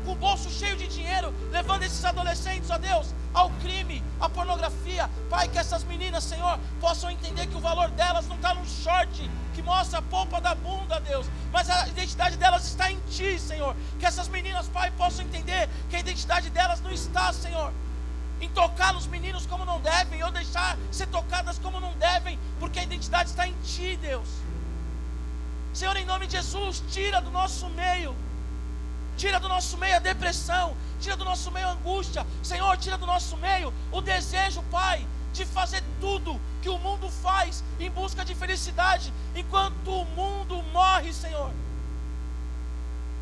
C: com o bolso cheio de dinheiro, levando esses adolescentes, ó Deus, ao crime, à pornografia. Pai, que essas meninas, Senhor, possam entender que o valor delas não está num short que mostra a polpa da bunda, Deus, mas a identidade delas está em Ti, Senhor. Que essas meninas, Pai, possam entender que a identidade delas não está, Senhor, em tocar nos meninos como não devem, ou deixar ser tocadas como não devem, porque a identidade está em Ti, Deus. Senhor, em nome de Jesus, tira do nosso meio, tira do nosso meio a depressão, tira do nosso meio a angústia, Senhor, tira do nosso meio o desejo, Pai, de fazer tudo que o mundo faz em busca de felicidade, enquanto o mundo morre, Senhor.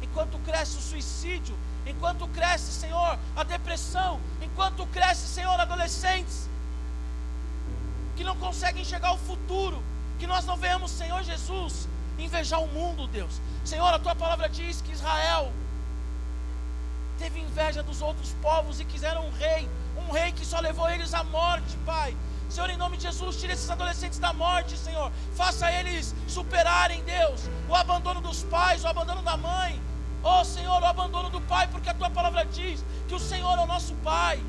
C: Enquanto cresce o suicídio, enquanto cresce, Senhor, a depressão, enquanto cresce, Senhor, adolescentes que não conseguem enxergar o futuro, que nós não vemos, Senhor Jesus, invejar o mundo, Deus. Senhor, a tua palavra diz que Israel teve inveja dos outros povos e quiseram um rei, um rei que só levou eles à morte, Pai. Senhor, em nome de Jesus, tire esses adolescentes da morte, Senhor. Faça eles superarem, Deus, o abandono dos pais, o abandono da mãe, Oh Senhor, o abandono do Pai, porque a tua palavra diz que o Senhor é o nosso Pai.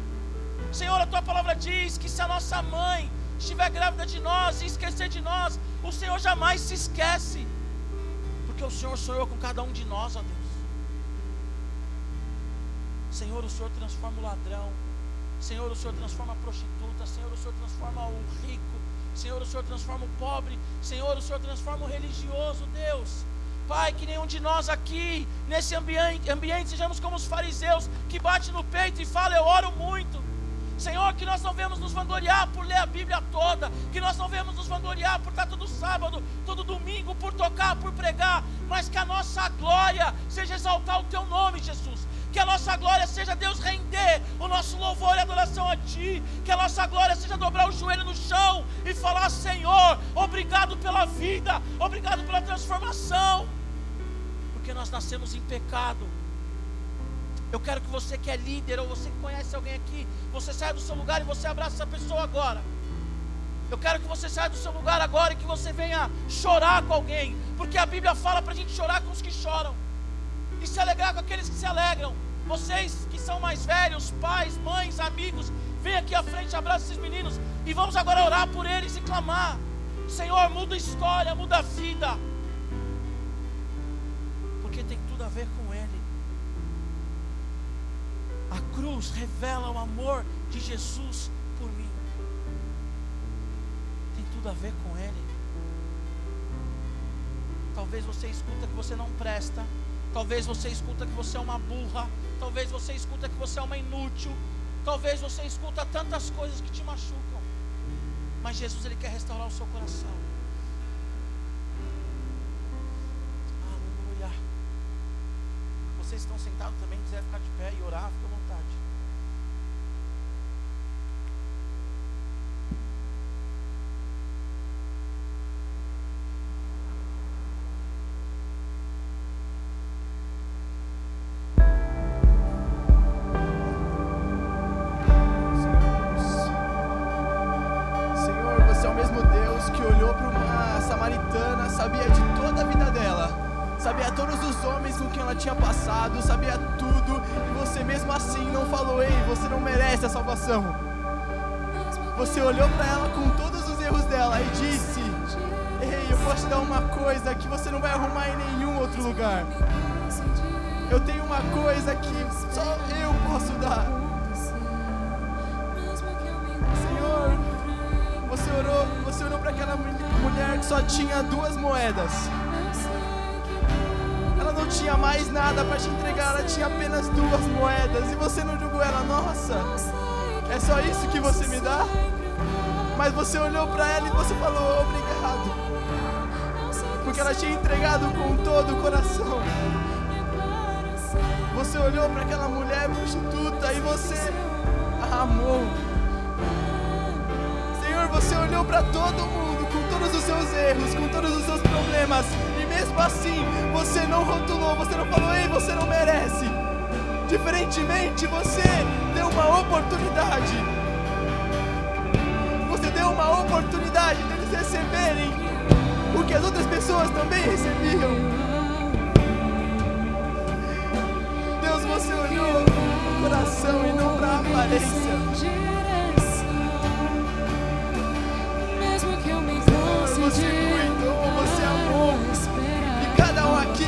C: Senhor, a tua palavra diz que se a nossa mãe estiver grávida de nós e esquecer de nós, o Senhor jamais se esquece. Porque o Senhor sonhou com cada um de nós, ó Deus. Senhor, o Senhor transforma o ladrão. Senhor, o Senhor transforma a prostituta. Senhor, o Senhor transforma o rico. Senhor, o Senhor transforma o pobre. Senhor, o Senhor transforma o religioso, Deus. Pai, que nenhum de nós aqui, nesse ambiente, ambiente, sejamos como os fariseus, que bate no peito e fala, eu oro muito. Senhor, que nós não vemos nos vangloriar por ler a Bíblia toda, que nós não vemos nos vangloriar por estar todo sábado, todo domingo, por tocar, por pregar, mas que a nossa glória seja exaltar o Teu nome, Jesus Que a nossa glória seja Deus render o nosso louvor e adoração a Ti. Que a nossa glória seja dobrar o joelho no chão e falar: Senhor, obrigado pela vida, obrigado pela transformação. Porque nós nascemos em pecado. Eu quero que você que é líder ou você que conhece alguém aqui, você saia do seu lugar e você abraça essa pessoa agora. Eu quero que você saia do seu lugar agora e que você venha chorar com alguém, porque a Bíblia fala para a gente chorar com os que choram e se alegrar com aqueles que se alegram. Vocês que são mais velhos, pais, mães, amigos, vem aqui à frente, abraça esses meninos e vamos agora orar por eles e clamar: Senhor, muda a história, muda a vida, porque tem tudo a ver com Ele. A cruz revela o amor de Jesus por mim. Tem tudo a ver com Ele. Talvez você escuta que você não presta. Talvez você escuta que você é uma burra. Talvez você escuta que você é uma inútil. Talvez você escuta tantas coisas que te machucam. Mas Jesus ele quer restaurar o seu coração. Aleluia. Vocês estão sentados também, quiser ficar de pé e orar, fica vontade.
D: Homens com quem ela tinha passado, sabia tudo, e você mesmo assim não falou: Ei, você não merece a salvação. Você olhou para ela com todos os erros dela e disse: Ei, eu posso te dar uma coisa que você não vai arrumar em nenhum outro lugar. Eu tenho uma coisa que só eu posso dar. Senhor, você orou, você orou para aquela mu- mulher que só tinha duas moedas. Não tinha mais nada para te entregar, ela tinha apenas duas moedas. E você não julgou ela, nossa, é só isso que você me dá? Mas você olhou para ela e você falou obrigado. Porque ela tinha entregado com todo o coração. Você olhou para aquela mulher prostituta e você a amou. Senhor, você olhou para todo mundo com todos os seus erros, com todos os seus problemas, mesmo assim você não rotulou, você não falou, ei, você não merece. Diferentemente, você deu uma oportunidade. Você deu uma oportunidade deles receberem o que as outras pessoas também recebiam. Deus, você olhou para o coração e não para a aparência. Você cuidou, você amou.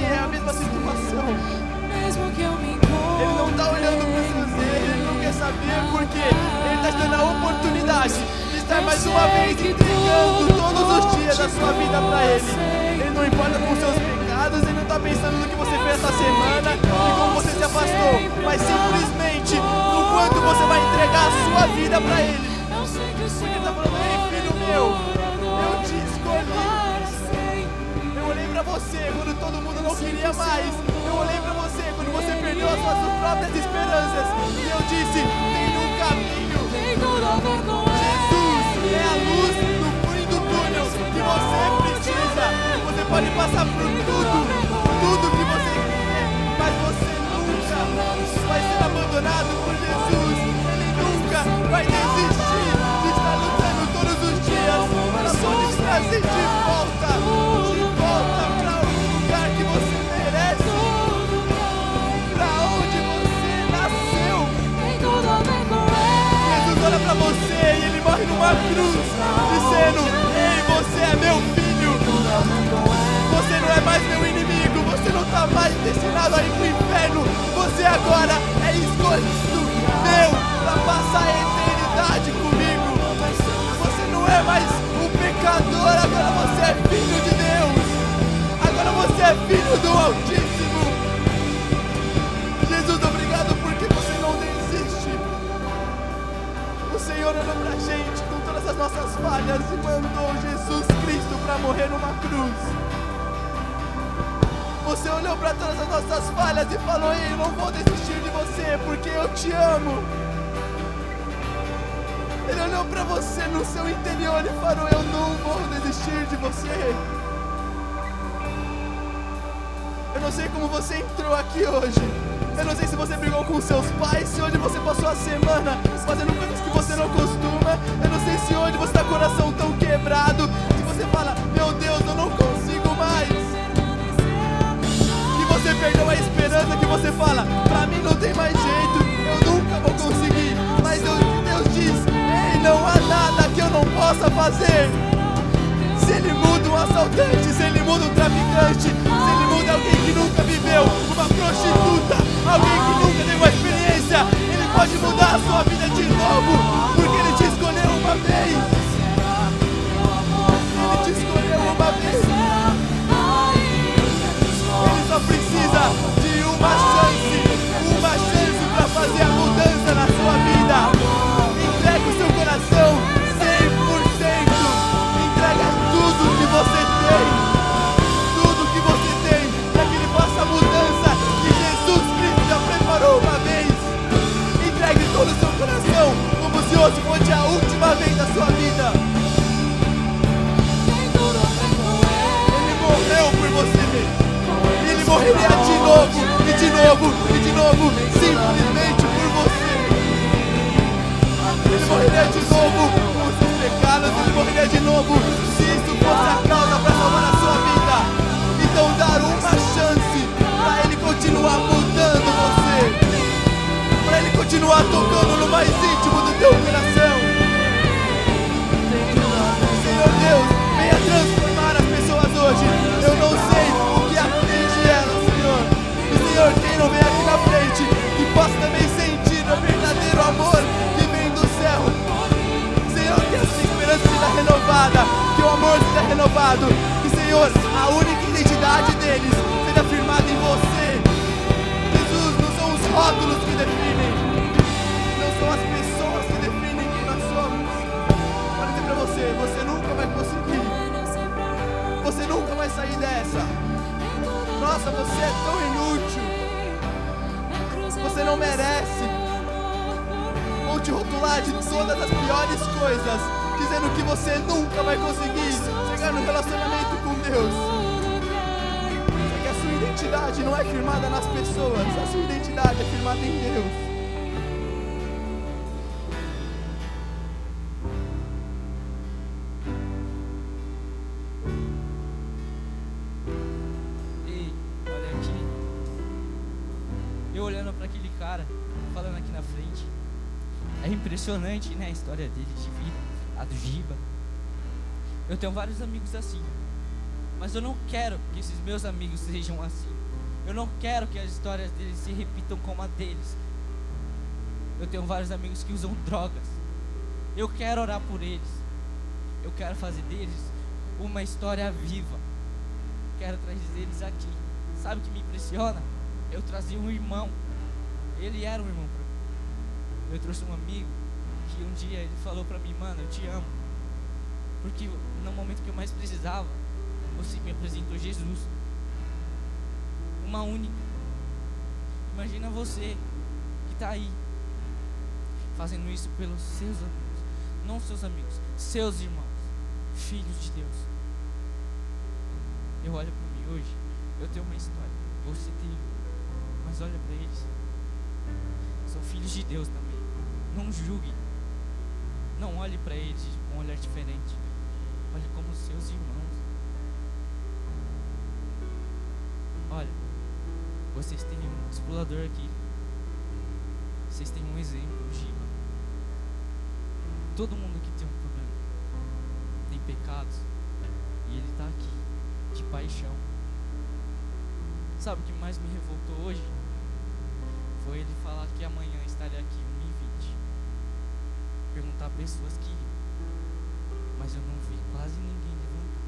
D: É a mesma situação. Ele não está olhando para os seus erros, ele não quer saber porque ele está te dando a oportunidade de estar mais uma vez entregando todos os dias da sua vida para ele. Ele não importa com seus pecados, ele não está pensando no que você fez essa semana e como você se afastou, mas simplesmente no quanto você vai entregar a sua vida para ele. Porque ele está falando, ei filho meu, Pra você quando todo mundo não queria mais. Eu olhei pra você quando você perdeu as suas próprias esperanças. E eu disse: tem um caminho. Jesus é a luz no fim do túnel que você precisa. Você pode passar por tudo, tudo que você quiser, mas você nunca vai ser abandonado por Jesus. Ele nunca vai desistir de estar lutando todos os dias para poder trazer de cruz, dizendo: Ei, você é meu filho. Você não é mais meu inimigo. Você não está mais destinado a ir pro inferno. Você agora é escolhido meu para passar a eternidade comigo. Você não é mais um pecador. Agora você é filho de Deus. Agora você é filho do Altíssimo. Jesus, obrigado porque você não desiste. O Senhor olhou pra gente com todas as nossas falhas e mandou Jesus Cristo para morrer numa cruz. Você olhou para todas as nossas falhas e falou: Ei, eu não vou desistir de você porque eu te amo. Ele olhou para você no seu interior e falou: Eu não vou desistir de você. Eu não sei como você entrou aqui hoje. Eu não sei se você brigou com seus pais, se hoje você passou a semana fazendo coisas que você não costuma. Se hoje você o coração tão quebrado, se você fala, meu Deus, eu não consigo mais. Que você perdeu a esperança, que você fala, pra mim não tem mais jeito, eu nunca vou conseguir. Mas Deus, Deus diz, ei, não há nada que eu não possa fazer. Se ele muda um assaltante, se ele muda um traficante, se ele muda alguém que nunca viveu, uma prostituta, alguém que nunca teve uma experiência, ele pode mudar a sua vida de novo, escolheu uma vez. Precisa de uma chance, novo, e de novo, simplesmente por você. Ele morreria de novo por seus pecados, ele morreria de novo se isso fosse a causa para salvar a sua vida. Então dar uma chance para ele continuar mudando você. Para ele continuar tocando no mais íntimo do teu coração. Senhor Deus, venha transformar as pessoas hoje. Eu não sei renovada, que o amor seja renovado. Que, Senhor, a única identidade deles seja firmada em você. Jesus, não são os rótulos que definem, não são as pessoas que definem quem nós somos. Pode dizer pra você, você nunca vai conseguir. Você nunca vai sair dessa. Nossa, você é tão inútil. Você não merece. Vão te rotular de todas as piores coisas, dizendo que você nunca vai conseguir chegar no relacionamento com Deus. Só que a sua identidade não é firmada nas pessoas, a sua identidade é firmada em Deus.
E: É impressionante, né, a história dele Eu tenho vários amigos assim. Mas eu não quero que esses meus amigos sejam assim. Eu não quero que as histórias deles se repitam como a deles. Eu tenho vários amigos que usam drogas. Eu quero orar por eles. Eu quero fazer deles uma história viva. Quero trazer eles aqui. Sabe o que me impressiona? Eu trazia um irmão. Ele era um irmão para mim. Eu trouxe um amigo que um dia ele falou para mim, mano, eu te amo. Porque no momento que eu mais precisava, você me apresentou Jesus. Uma única. Imagina você que está aí fazendo isso pelos seus amigos, não seus amigos, seus irmãos, filhos de Deus. Eu olho para mim hoje, eu tenho uma história, você tem, mas olha para eles, são filhos de Deus também. Não julgue, não olhe para eles com um olhar diferente, olhe como seus irmãos. Olha, vocês têm um explorador aqui, vocês têm um exemplo, Giba. Todo mundo aqui tem um problema, tem pecados, e ele está aqui, de paixão. Sabe o que mais me revoltou hoje? Foi ele falar que amanhã estaria aqui, 1h20. Perguntar a pessoas que iam. Mas eu não vi quase ninguém levantar.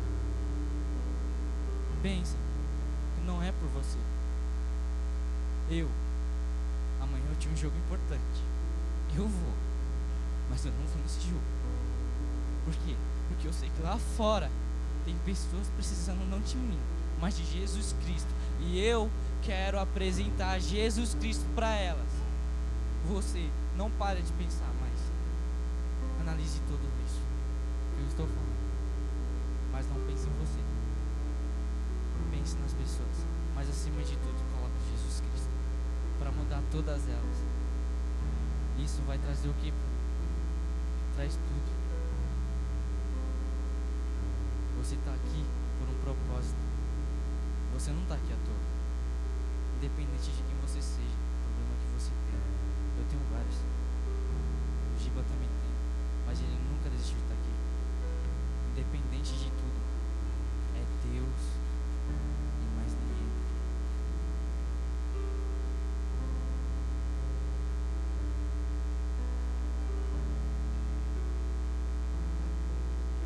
E: Pensa, não é por você. Eu, amanhã eu tinha um jogo importante. Eu vou, mas eu não vou nesse jogo. Por quê? Porque eu sei que lá fora tem pessoas precisando não de mim, mas de Jesus Cristo. E eu quero apresentar Jesus Cristo para elas. Você não pare de pensar. Analise tudo isso que eu estou falando. Mas não pense em você. Pense nas pessoas. Mas acima de tudo, coloque Jesus Cristo para mudar todas elas. Isso vai trazer o que? Traz tudo. Você está aqui por um propósito. Você não está aqui à toa. Independente de quem você seja, o problema que você tem. Eu tenho vários. O Giba também tem. Mas ele nunca desistiu de estar aqui. Independente de tudo. É Deus e mais ninguém.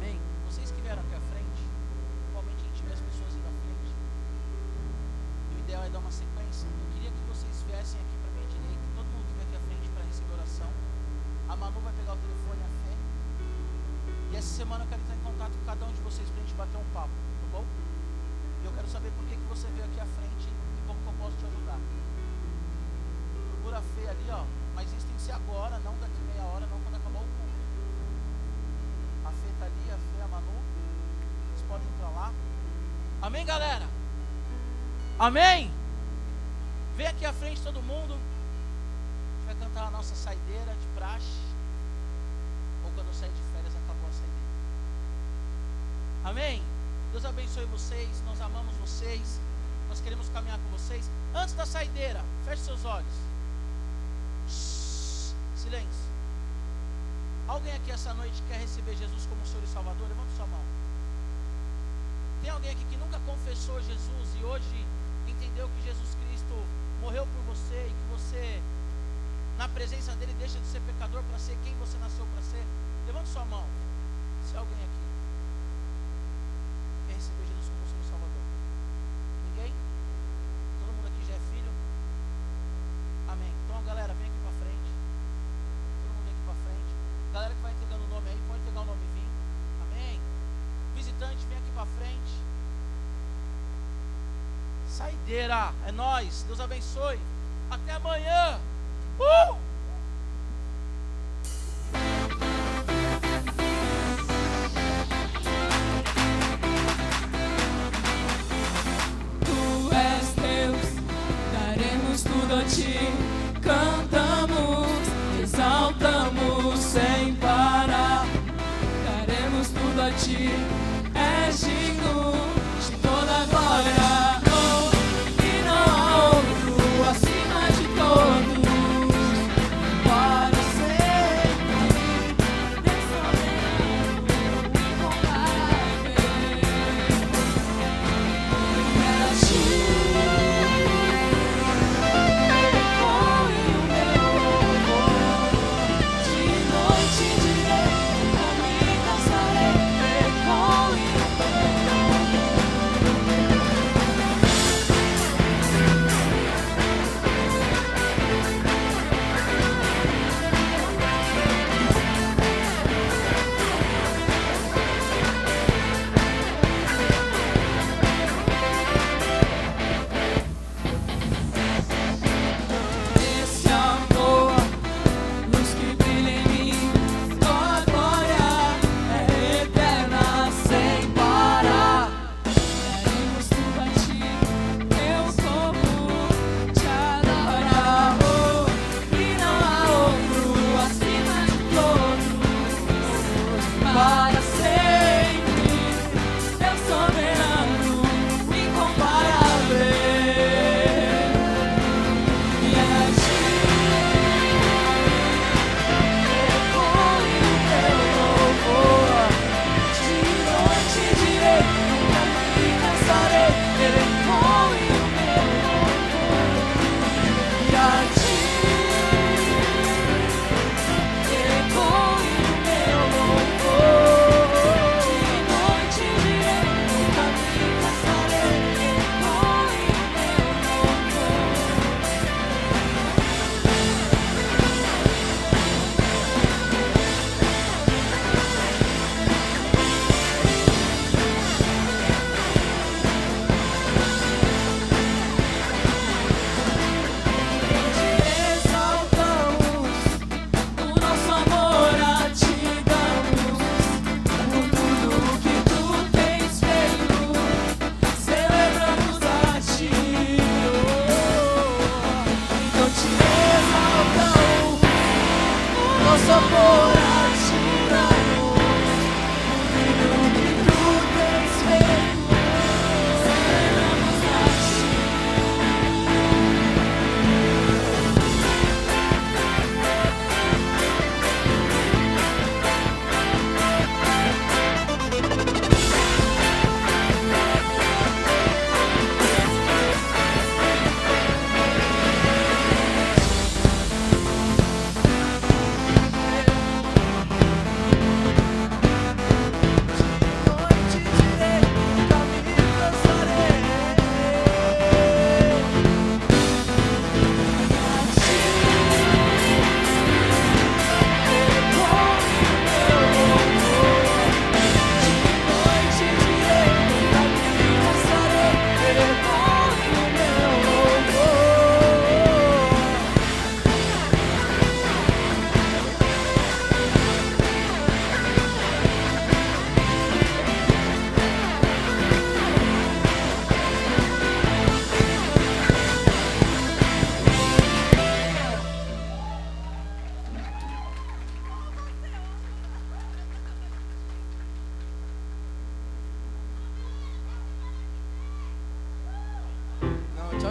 C: Amém? Vocês que vieram aqui à frente, igualmente a gente vê as pessoas indo à frente. E o ideal é dar uma sequência. Eu queria que vocês viessem aqui para minha direita, todo mundo que vem aqui à frente para receber oração. A Manu vai pegar o telefone, a fé. E essa semana eu quero entrar em contato com cada um de vocês para a gente bater um papo, tá bom? E eu quero saber por que, que você veio aqui à frente e como que eu posso te ajudar. Procura Fê ali, ó. Mas isso tem que ser agora, não daqui meia hora, não quando acabar o culto. A Fê tá ali, a Fê, a Manu. Vocês podem entrar lá. Amém, galera? Amém? Vem aqui à frente todo mundo. A gente vai cantar a nossa saideira de praxe. Ou quando eu sair de férias, acabou a saideira. Amém? Deus abençoe vocês. Nós amamos vocês. Nós queremos caminhar com vocês. Antes da saideira, feche seus olhos. Silêncio. Alguém aqui essa noite quer receber Jesus como Senhor e Salvador? Levanta sua mão. Tem alguém aqui que nunca confessou Jesus e hoje entendeu que Jesus Cristo morreu por você e que você, na presença dele, deixa de ser pecador para ser quem você nasceu para ser? Levanta sua mão. Se alguém aqui quer receber Jesus como Senhor e Salvador. Ninguém? Todo mundo aqui já é filho? Amém. Então, galera, vem aqui para frente. Todo mundo vem aqui para frente. Galera que vai entregando o nome aí, pode pegar o nome e vir. Amém. Visitante, vem aqui para frente. Saideira, é nós. Deus abençoe. Até amanhã. Uh!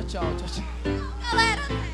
F: Tchau, tchau, tchau.
E: Galera,